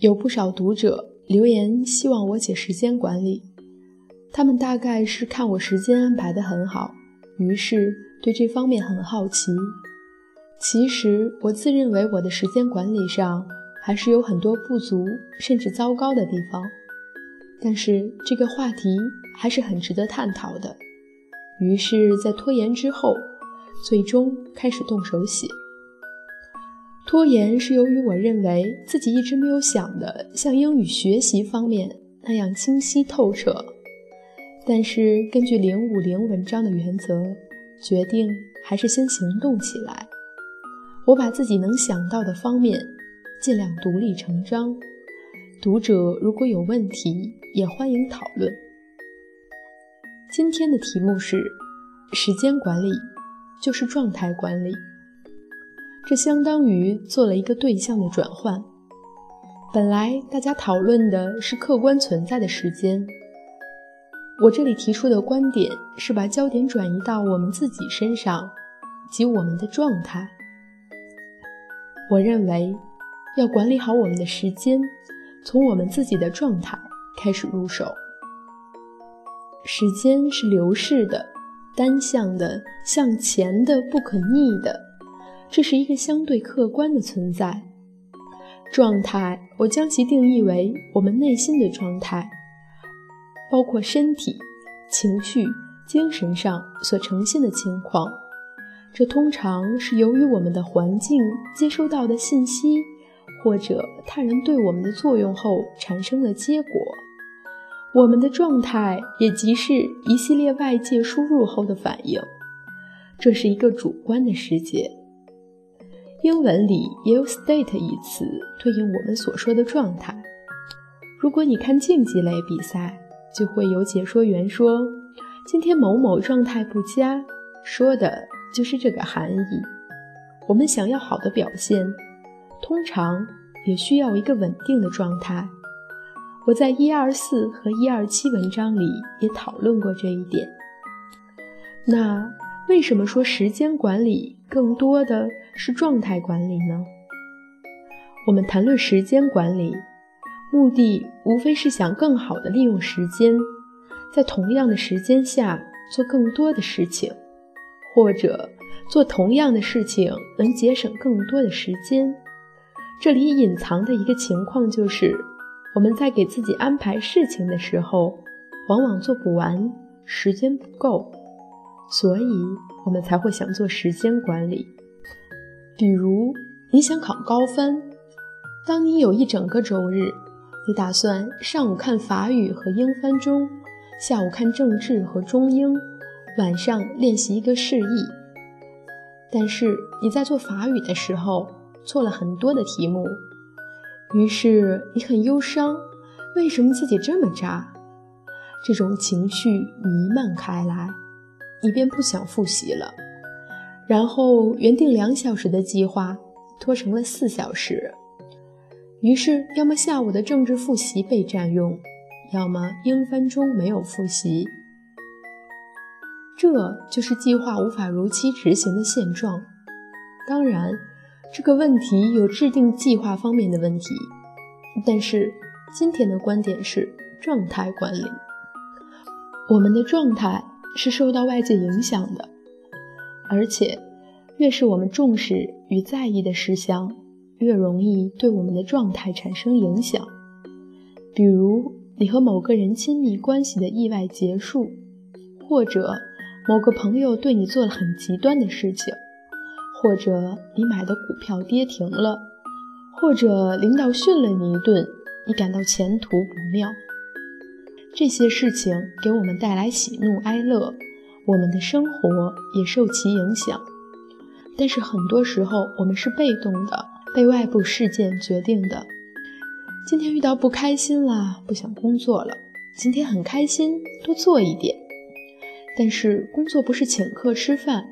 有不少读者留言希望我写时间管理，他们大概是看我时间安排的很好，于是对这方面很好奇。其实我自认为我的时间管理上还是有很多不足甚至糟糕的地方，但是这个话题还是很值得探讨的。于是，在拖延之后，最终开始动手写。拖延是由于我认为自己一直没有想的像英语学习方面那样清晰透彻，但是根据零五零文章的原则，决定还是先行动起来。我把自己能想到的方面尽量独立成章。读者如果有问题，也欢迎讨论。今天的题目是：时间管理就是状态管理。这相当于做了一个对象的转换。本来大家讨论的是客观存在的时间，我这里提出的观点是把焦点转移到我们自己身上，即我们的状态。我认为，要管理好我们的时间，从我们自己的状态开始入手。时间是流逝的、单向的、向前的、不可逆的，这是一个相对客观的存在。状态，我将其定义为我们内心的状态，包括身体、情绪、精神上所呈现的情况。这通常是由于我们的环境接收到的信息，或者他人对我们的作用后产生的结果。我们的状态也即是一系列外界输入后的反应，这是一个主观的世界。英文里也有 “state” 一词对应我们所说的状态。如果你看竞技类比赛，就会有解说员说：“今天某某状态不佳”，说的就是这个含义。我们想要好的表现，通常也需要一个稳定的状态。我在一二四和一二七文章里也讨论过这一点。那为什么说时间管理更多的是状态管理呢？我们谈论时间管理，目的无非是想更好的利用时间，在同样的时间下做更多的事情，或者做同样的事情能节省更多的时间。这里隐藏的一个情况就是。我们在给自己安排事情的时候，往往做不完，时间不够，所以我们才会想做时间管理。比如，你想考高分，当你有一整个周日，你打算上午看法语和英翻中，下午看政治和中英，晚上练习一个释义。但是你在做法语的时候，错了很多的题目。于是你很忧伤，为什么自己这么渣？这种情绪弥漫开来，你便不想复习了。然后原定两小时的计划拖成了四小时。于是要么下午的政治复习被占用，要么英翻中没有复习。这就是计划无法如期执行的现状。当然。这个问题有制定计划方面的问题，但是今天的观点是状态管理。我们的状态是受到外界影响的，而且越是我们重视与在意的事项，越容易对我们的状态产生影响。比如你和某个人亲密关系的意外结束，或者某个朋友对你做了很极端的事情。或者你买的股票跌停了，或者领导训了你一顿，你感到前途不妙。这些事情给我们带来喜怒哀乐，我们的生活也受其影响。但是很多时候我们是被动的，被外部事件决定的。今天遇到不开心了，不想工作了；今天很开心，多做一点。但是工作不是请客吃饭。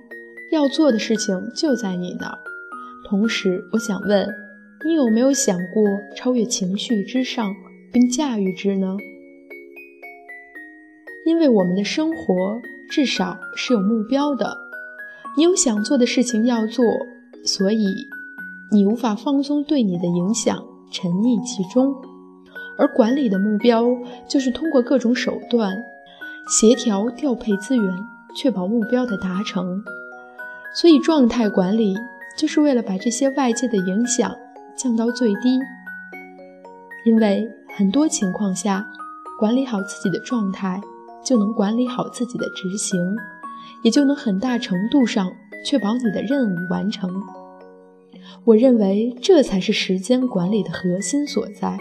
要做的事情就在你那儿。同时，我想问你有没有想过超越情绪之上，并驾驭之呢？因为我们的生活至少是有目标的，你有想做的事情要做，所以你无法放松对你的影响，沉溺其中。而管理的目标就是通过各种手段协调调配资源，确保目标的达成。所以，状态管理就是为了把这些外界的影响降到最低。因为很多情况下，管理好自己的状态，就能管理好自己的执行，也就能很大程度上确保你的任务完成。我认为这才是时间管理的核心所在。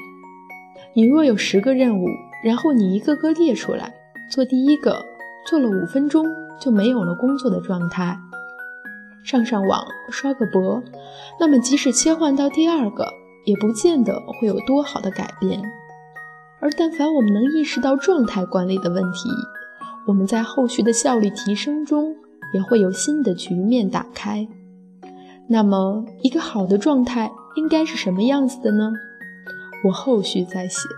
你若有十个任务，然后你一个个列出来，做第一个做了五分钟就没有了工作的状态，上上网刷个博，那么即使切换到第二个，也不见得会有多好的改变。而但凡我们能意识到状态管理的问题，我们在后续的效率提升中也会有新的局面打开。那么，一个好的状态应该是什么样子的呢？我后续再写。